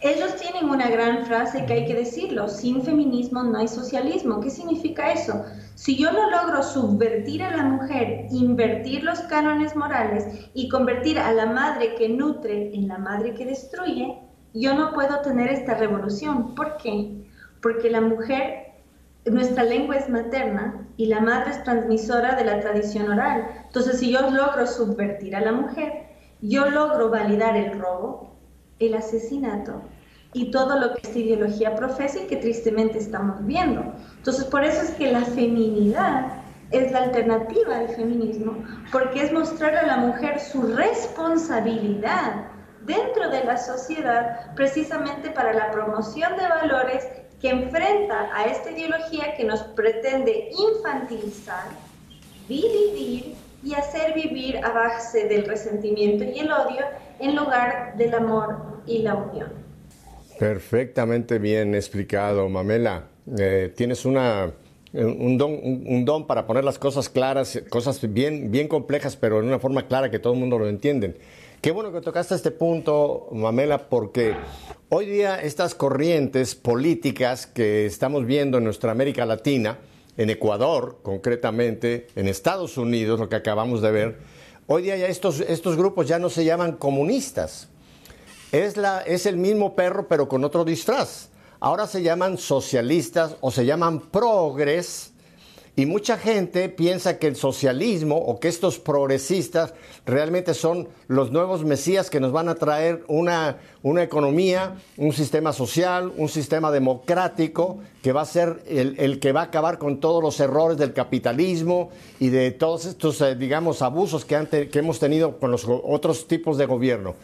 Ellos tienen una gran frase que hay que decirlo, sin feminismo no hay socialismo. ¿Qué significa eso? Si yo no logro subvertir a la mujer, invertir los cánones morales y convertir a la madre que nutre en la madre que destruye, yo no puedo tener esta revolución. ¿Por qué? Porque la mujer, nuestra lengua es materna y la madre es transmisora de la tradición oral. Entonces, si yo logro subvertir a la mujer, yo logro validar el robo, el asesinato y todo lo que esta ideología profesa y que tristemente estamos viendo. Entonces, por eso es que la feminidad es la alternativa al feminismo, porque es mostrar a la mujer su responsabilidad dentro de la sociedad precisamente para la promoción de valores que enfrenta a esta ideología que nos pretende infantilizar, dividir y hacer vivir a base del resentimiento y el odio en lugar del amor y la unión. Perfectamente bien explicado, Mamela. Eh, tienes una, un, don, un, don, para poner las cosas claras, cosas bien, bien complejas, pero en una forma clara que todo el mundo lo entiende. Qué bueno que tocaste este punto, Mamela, porque hoy día estas corrientes políticas que estamos viendo en nuestra América Latina, en Ecuador concretamente, en Estados Unidos, lo que acabamos de ver, hoy día ya estos, estos grupos ya no se llaman comunistas, es, la, es el mismo perro pero con otro disfraz. Ahora se llaman socialistas o se llaman progres Y mucha gente piensa que el socialismo o que estos progresistas realmente son los nuevos mesías que nos van a traer una, una economía, un sistema social, un sistema democrático que va a ser el, que va a acabar con todos los errores del capitalismo y de todos estos, eh, digamos, abusos que, que hemos tenido con los otros tipos de gobierno.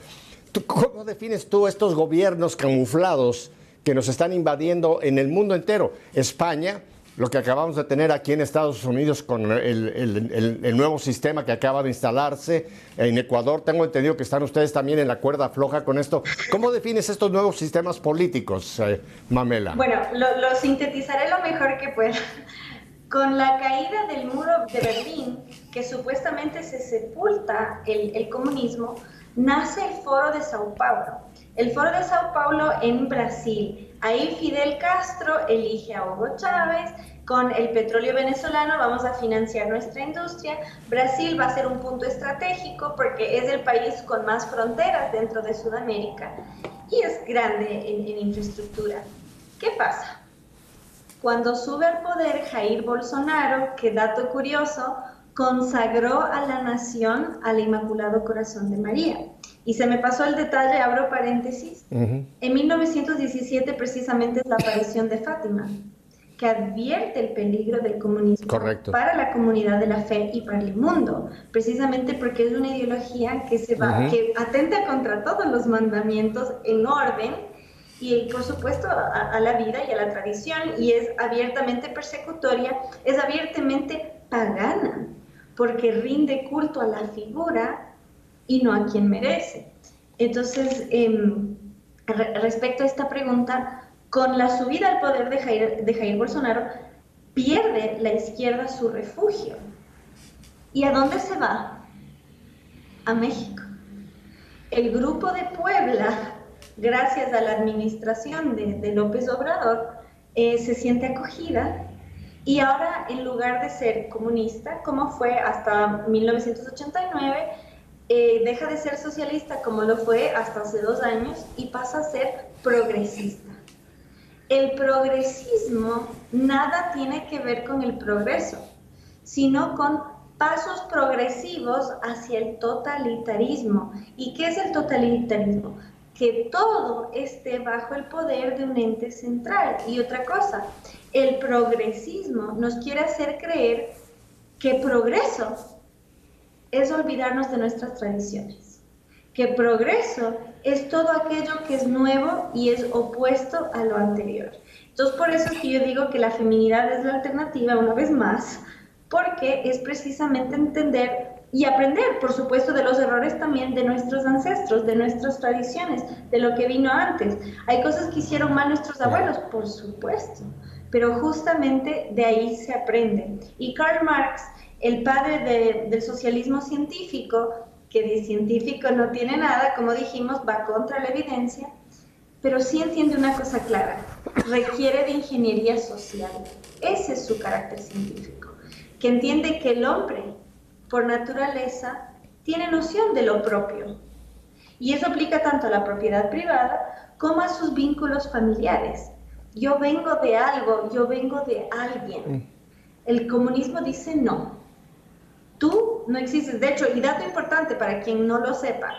¿Cómo defines tú estos gobiernos camuflados que nos están invadiendo en el mundo entero? España lo que acabamos de tener aquí en Estados Unidos con el, nuevo sistema que acaba de instalarse en Ecuador. Tengo entendido que están ustedes también en la cuerda floja con esto. ¿Cómo defines estos nuevos sistemas políticos, eh, Mamela? Bueno, lo, sintetizaré lo mejor que pueda. Con la caída del muro de Berlín, que supuestamente se sepulta el comunismo, nace el Foro de Sao Paulo. El Foro de Sao Paulo en Brasil Ahí Fidel Castro elige a Hugo Chávez, con el petróleo venezolano vamos a financiar nuestra industria. Brasil va a ser un punto estratégico porque es el país con más fronteras dentro de Sudamérica y es grande en, infraestructura. ¿Qué pasa? Cuando sube al poder Jair Bolsonaro, que dato curioso, consagró a la nación al Inmaculado Corazón de María. Y se me pasó el detalle, abro paréntesis. En 1917 precisamente es la aparición de Fátima, que advierte el peligro del comunismo para la comunidad de la fe y para el mundo, precisamente porque es una ideología que se va, que atenta contra todos los mandamientos en orden y por supuesto a, a, la vida y a la tradición y es abiertamente persecutoria, es abiertamente pagana, porque rinde culto a la figura y no a quien merece. Entonces, em, respecto a esta pregunta, con la subida al poder de Jair, de Jair Bolsonaro, pierde la izquierda su refugio. ¿Y a dónde se va? A México. El grupo de Puebla, gracias a la administración de, López Obrador, eh, se siente acogida y ahora en lugar de ser comunista, como fue hasta 1989, eh, deja de ser socialista como lo fue hasta hace dos años y pasa a ser progresista. El progresismo nada tiene que ver con el progreso, sino con pasos progresivos hacia el totalitarismo. ¿Y qué es el totalitarismo? Que todo esté bajo el poder de un ente central. Y otra cosa, el progresismo nos quiere hacer creer que progreso es olvidarnos de nuestras tradiciones, que progreso es todo aquello que es nuevo y es opuesto a lo anterior. Entonces, por eso es que yo digo que la feminidad es la alternativa una vez más, porque es precisamente entender y aprender, por supuesto, de los errores también de nuestros ancestros, de nuestras tradiciones, de lo que vino antes. Hay cosas que hicieron mal nuestros abuelos, por supuesto, pero justamente de ahí se aprende. Y Karl Marx el padre del socialismo científico, que de científico no tiene nada, como dijimos, va contra la evidencia, pero sí entiende una cosa clara, requiere de ingeniería social. Ese es su carácter científico, que entiende que el hombre, por naturaleza, tiene noción de lo propio. Y eso aplica tanto a la propiedad privada como a sus vínculos familiares. Yo vengo de algo, yo vengo de alguien. El comunismo dice no. Tú no existes. De hecho, y dato importante para quien no lo sepa,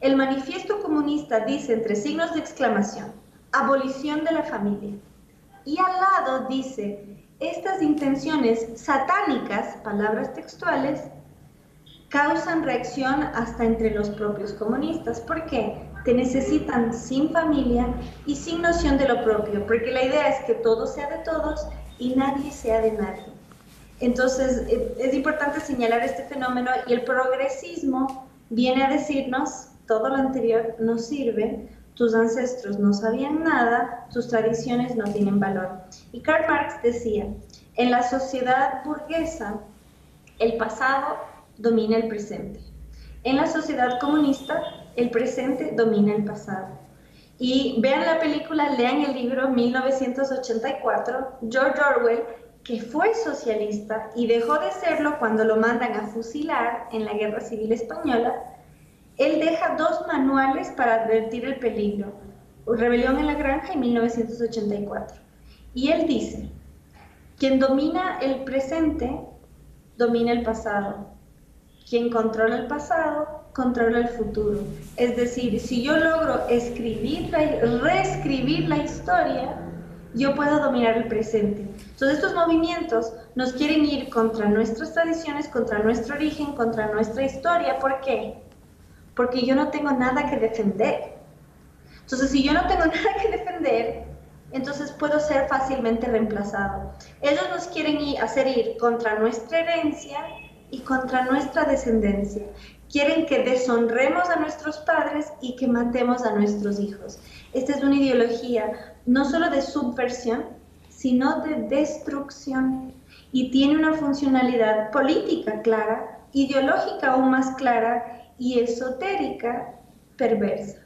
el manifiesto comunista dice entre signos de exclamación, abolición de la familia. Y al lado dice, estas intenciones satánicas, palabras textuales, causan reacción hasta entre los propios comunistas. ¿Por qué? Te necesitan sin familia y sin noción de lo propio, porque la idea es que todo sea de todos y nadie sea de nadie. Entonces, eh, es importante señalar este fenómeno y el progresismo viene a decirnos, todo lo anterior no sirve, tus ancestros no sabían nada, tus tradiciones no tienen valor. Y Karl Marx decía, en la sociedad burguesa, el pasado domina el presente. En la sociedad comunista, el presente domina el pasado. Y vean la película, lean el libro 1984, George Orwell que fue socialista y dejó de serlo cuando lo mandan a fusilar en la Guerra Civil Española, él deja dos manuales para advertir el peligro, Rebelión en la Granja y 1984. Y él dice, Quien domina el presente, domina el pasado. Quien controla el pasado, controla el futuro. Es decir, si yo logro escribir, reescribir la historia, yo puedo dominar el presente. Entonces estos movimientos nos quieren ir contra nuestras tradiciones, contra nuestro origen, contra nuestra historia. ¿Por qué? Porque yo no tengo nada que defender. Entonces si yo no tengo nada que defender, entonces puedo ser fácilmente reemplazado. Ellos nos quieren hacer ir contra nuestra herencia y contra nuestra descendencia. Quieren que deshonremos a nuestros padres y que matemos a nuestros hijos. Esta es una ideología no solo de subversión, sino de destrucción. Y tiene una funcionalidad política clara, ideológica aún más clara y esotérica perversa.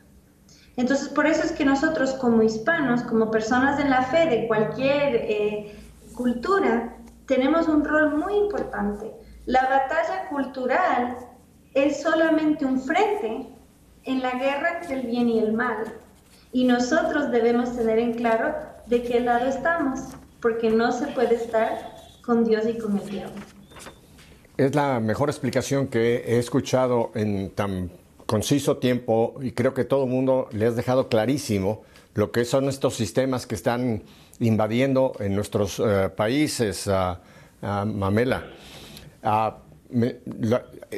Entonces, por eso es que nosotros como hispanos, como personas en la fe de cualquier eh, cultura, tenemos un rol muy importante. La batalla cultural es solamente un frente en la guerra entre el bien y el mal. Y nosotros debemos tener en claro de qué lado estamos, porque no se puede estar con Dios y con el diablo. Es la mejor explicación que he escuchado en tan conciso tiempo y creo que todo el mundo le has dejado clarísimo lo que son estos sistemas que están invadiendo en nuestros eh, países, Mamela.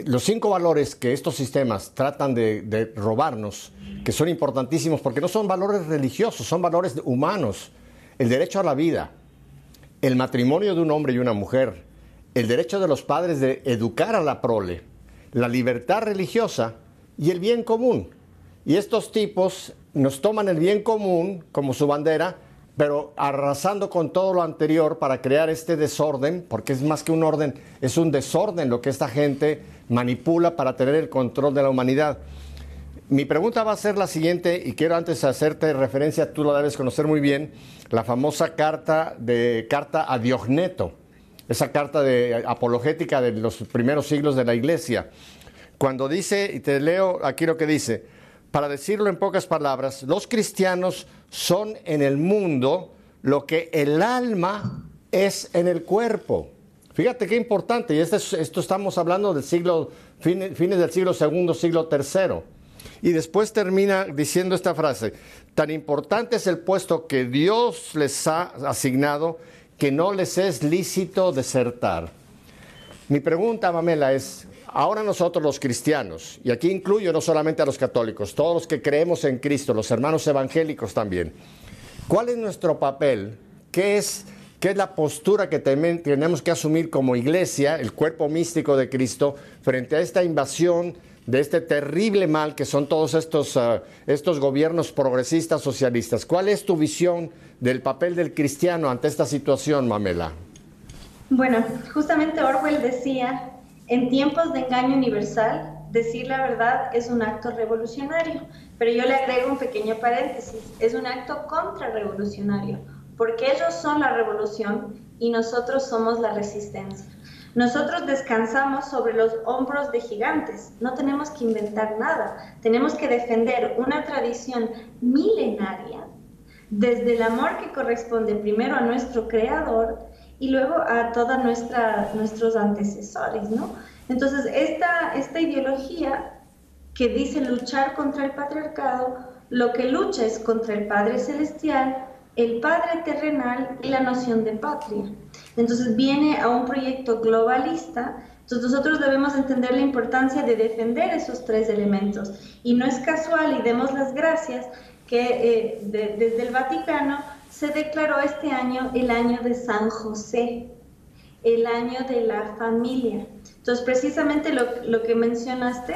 Los cinco valores que estos sistemas tratan de, robarnos, que son importantísimos porque no son valores religiosos, son valores humanos. El derecho a la vida, el matrimonio de un hombre y una mujer, el derecho de los padres de educar a la prole, la libertad religiosa y el bien común. Y estos tipos nos toman el bien común como su bandera pero arrasando con todo lo anterior para crear este desorden, porque es más que un orden, es un desorden lo que esta gente manipula para tener el control de la humanidad. Mi pregunta va a ser la siguiente, y quiero antes hacerte referencia, tú la debes conocer muy bien, la famosa carta de carta a Diogneto, esa carta de apologética de los primeros siglos de la iglesia. Cuando dice, y te leo aquí lo que dice, para decirlo en pocas palabras, los cristianos son en el mundo lo que el alma es en el cuerpo. Fíjate qué importante, y esto, esto estamos hablando del siglo, fines, del siglo segundo, siglo tercero. Y después termina diciendo esta frase, tan importante es el puesto que Dios les ha asignado que no les es lícito desertar. Mi pregunta, Mamela, es, Ahora nosotros los cristianos, y aquí incluyo no solamente a los católicos, todos los que creemos en Cristo, los hermanos evangélicos también, ¿cuál es nuestro papel? ¿Qué es, qué es la postura que tenemos que asumir como iglesia, el cuerpo místico de Cristo, frente a esta invasión de este terrible mal que son todos estos, ah, estos gobiernos progresistas socialistas? ¿Cuál es tu visión del papel del cristiano ante esta situación, Mamela? Bueno, justamente Orwell decía en tiempos de engaño universal, decir la verdad es un acto revolucionario, pero yo le agrego un pequeño paréntesis, es un acto contrarrevolucionario, porque ellos son la revolución y nosotros somos la resistencia. Nosotros descansamos sobre los hombros de gigantes, no tenemos que inventar nada, tenemos que defender una tradición milenaria desde el amor que corresponde primero a nuestro creador y luego a todos nuestros antecesores, ¿no? Entonces, esta, esta ideología que dice luchar contra el patriarcado, lo que lucha es contra el Padre Celestial, el Padre terrenal y la noción de patria. Entonces viene a un proyecto globalista, entonces nosotros debemos entender la importancia de defender esos tres elementos. Y no es casual, y demos las gracias, que eh, desde el Vaticano se declaró este año el año de San José, el año de la familia. Entonces, precisamente lo, que mencionaste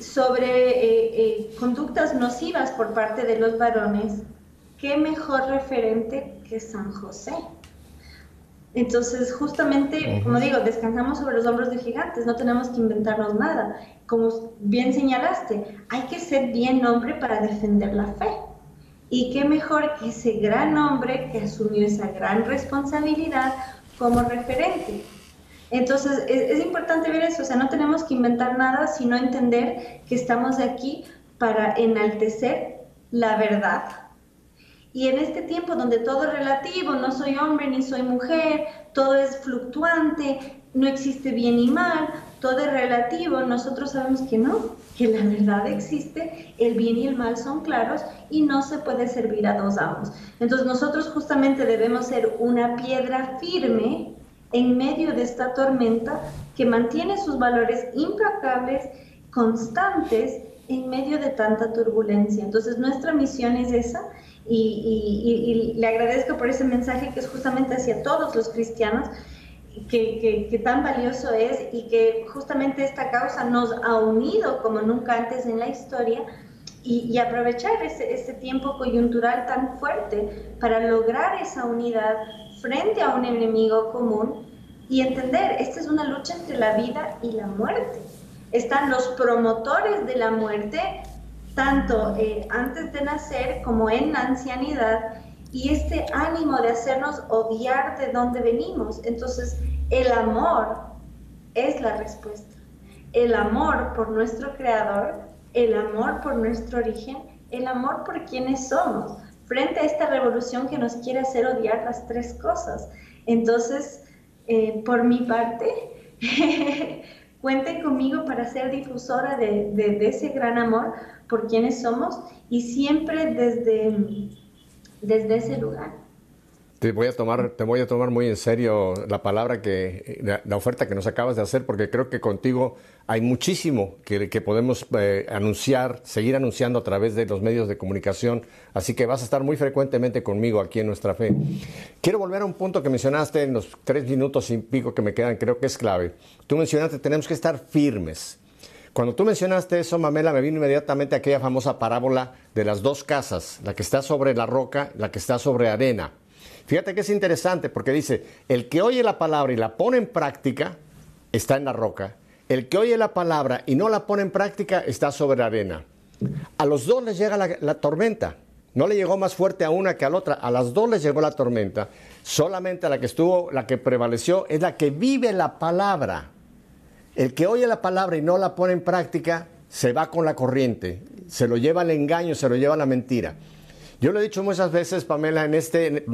sobre eh, eh, conductas nocivas por parte de los varones, ¿qué mejor referente que San José? Entonces, justamente, como digo, descansamos sobre los hombros de gigantes, no tenemos que inventarnos nada. Como bien señalaste, hay que ser bien hombre para defender la fe. Y qué mejor que ese gran hombre que asumió esa gran responsabilidad como referente. Entonces, es, importante ver eso, o sea, no tenemos que inventar nada, sino entender que estamos aquí para enaltecer la verdad Y en este tiempo donde todo es relativo, no soy hombre ni soy mujer, todo es fluctuante, no existe bien y mal, todo es relativo, nosotros sabemos que no, que la verdad existe, el bien y el mal son claros y no se puede servir a dos amos. Entonces nosotros justamente debemos ser una piedra firme en medio de esta tormenta que mantiene sus valores implacables, constantes, en medio de tanta turbulencia. Entonces nuestra misión es esa y, le agradezco por ese mensaje que es justamente hacia todos los cristianos, que, tan valioso es y que justamente esta causa nos ha unido como nunca antes en la historia y, aprovechar ese, tiempo coyuntural tan fuerte para lograr esa unidad frente a un enemigo común y entender, esta es una lucha entre la vida y la muerte. Están los promotores de la muerte, tanto eh, antes de nacer como en ancianidad, y este ánimo de hacernos odiar de dónde venimos. Entonces, el amor es la respuesta. El amor por nuestro creador, el amor por nuestro origen, el amor por quienes somos, frente a esta revolución que nos quiere hacer odiar las tres cosas. Entonces, eh, por mi parte, cuenten conmigo para ser difusora de, de ese gran amor por quienes somos y siempre desde desde ese lugar. Te voy a tomar, te voy a tomar muy en serio la palabra que, la, oferta que nos acabas de hacer, porque creo que contigo hay muchísimo que, que podemos eh, anunciar, seguir anunciando a través de los medios de comunicación. Así que vas a estar muy frecuentemente conmigo aquí en Nuestra Fe. Quiero volver a un punto que mencionaste en los tres minutos y pico que me quedan, creo que es clave. Tú mencionaste, tenemos que estar firmes. Cuando tú mencionaste eso, Mamela, me vino inmediatamente aquella famosa parábola de las dos casas, la que está sobre la roca, la que está sobre arena. Fíjate que es interesante porque dice, el que oye la palabra y la pone en práctica, está en la roca. El que oye la palabra y no la pone en práctica, está sobre arena. A los dos les llega la, la tormenta. No le llegó más fuerte a una que a la otra. A las dos les llegó la tormenta. Solamente a la que estuvo, la que prevaleció, es la que vive la palabra. El que oye la palabra y no la pone en práctica, se va con la corriente, se lo lleva al engaño, se lo lleva a la mentira. Yo lo he dicho muchas veces, Pamela, en este,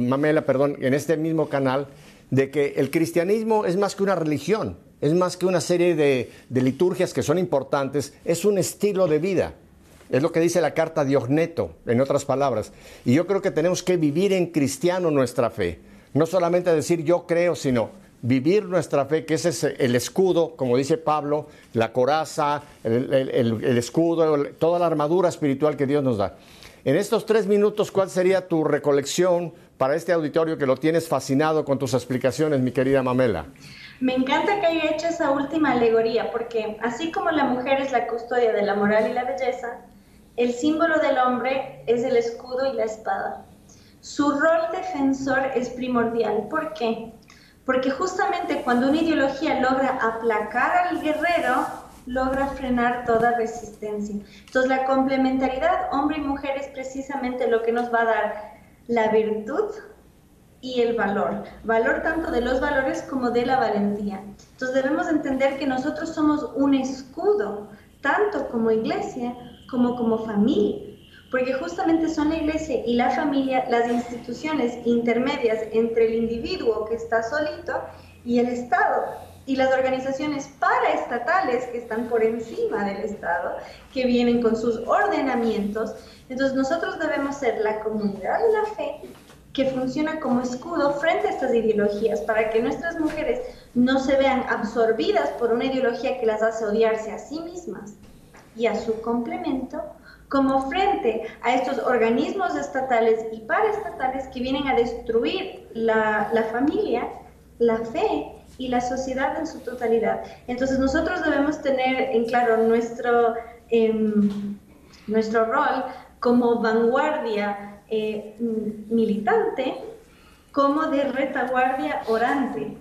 perdón, en este mismo canal, de que el cristianismo es más que una religión, es más que una serie de, liturgias que son importantes, es un estilo de vida. Es lo que dice la carta Diogneto, en otras palabras. Y yo creo que tenemos que vivir en cristiano nuestra fe. No solamente decir yo creo, sino vivir nuestra fe, que ese es el escudo, como dice Pablo, la coraza, el, escudo, toda la armadura espiritual que Dios nos da. En estos tres minutos, ¿cuál sería tu recolección para este auditorio que lo tienes fascinado con tus explicaciones, mi querida Mamela? Me encanta que haya hecho esa última alegoría, porque así como la mujer es la custodia de la moral y la belleza, el símbolo del hombre es el escudo y la espada. Su rol defensor es primordial. ¿Por qué? Porque justamente cuando una ideología logra aplacar al guerrero, logra frenar toda resistencia. Entonces la complementariedad hombre y mujer es precisamente lo que nos va a dar la virtud y el valor. Valor tanto de los valores como de la valentía. Entonces debemos entender que nosotros somos un escudo, tanto como iglesia como como familia porque justamente son la iglesia y la familia las instituciones intermedias entre el individuo que está solito y el Estado y las organizaciones paraestatales que están por encima del Estado, que vienen con sus ordenamientos. Entonces nosotros debemos ser la comunidad de la fe que funciona como escudo frente a estas ideologías para que nuestras mujeres no se vean absorbidas por una ideología que las hace odiarse a sí mismas y a su complemento como frente a estos organismos estatales y paraestatales que vienen a destruir la, familia, la fe y la sociedad en su totalidad. Entonces nosotros debemos tener en claro nuestro, em, nuestro rol como vanguardia eh, militante, como de retaguardia orante,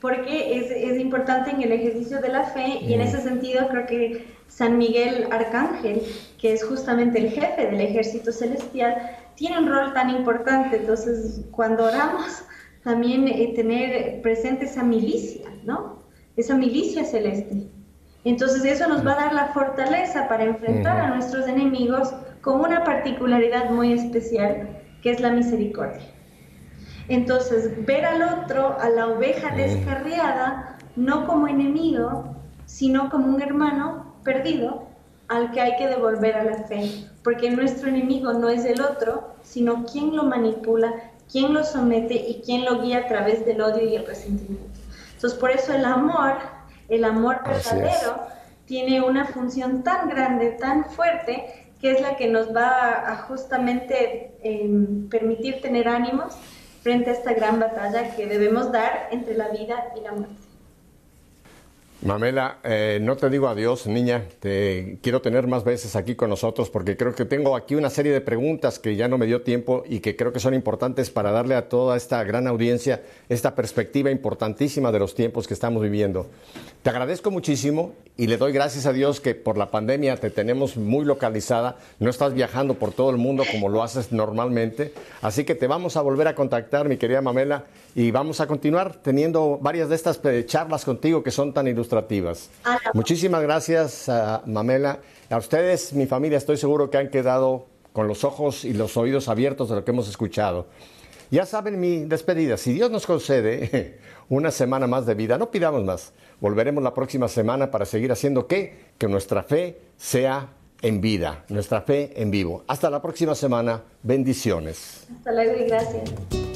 porque es, es, importante en el ejercicio de la fe y en ese sentido creo que San Miguel Arcángel, que es justamente el jefe del ejército celestial, tiene un rol tan importante. Entonces, cuando oramos, también eh, tener presente esa milicia, ¿no? Esa milicia celeste. Entonces, eso nos va a dar la fortaleza para enfrentar a nuestros enemigos con una particularidad muy especial, que es la misericordia. Entonces, ver al otro, a la oveja descarriada, no como enemigo, sino como un hermano perdido al que hay que devolver a la fe, porque nuestro enemigo no es el otro, sino quien lo manipula, quien lo somete y quien lo guía a través del odio y el resentimiento. Entonces, por eso el amor, el amor verdadero, tiene una función tan grande, tan fuerte, que es la que nos va a, justamente em, permitir tener ánimos frente a esta gran batalla que debemos dar entre la vida y la muerte. Mamela, eh, no te digo adiós, niña. Te quiero tener más veces aquí con nosotros porque creo que tengo aquí una serie de preguntas que ya no me dio tiempo y que creo que son importantes para darle a toda esta gran audiencia esta perspectiva importantísima de los tiempos que estamos viviendo. Te agradezco muchísimo y le doy gracias a Dios que por la pandemia te tenemos muy localizada. No estás viajando por todo el mundo como lo haces normalmente. Así que te vamos a volver a contactar, mi querida Mamela, y vamos a continuar teniendo varias de estas eh, charlas contigo que son tan ilustrativas. Muchísimas gracias, a Mamela. A ustedes, mi familia, estoy seguro que han quedado con los ojos y los oídos abiertos de lo que hemos escuchado. Ya saben mi despedida. Si Dios nos concede una semana más de vida, no pidamos más. Volveremos la próxima semana para seguir haciendo qué? Que nuestra fe sea en vida, nuestra fe en vivo. Hasta la próxima semana. Bendiciones. Hasta luego y gracias.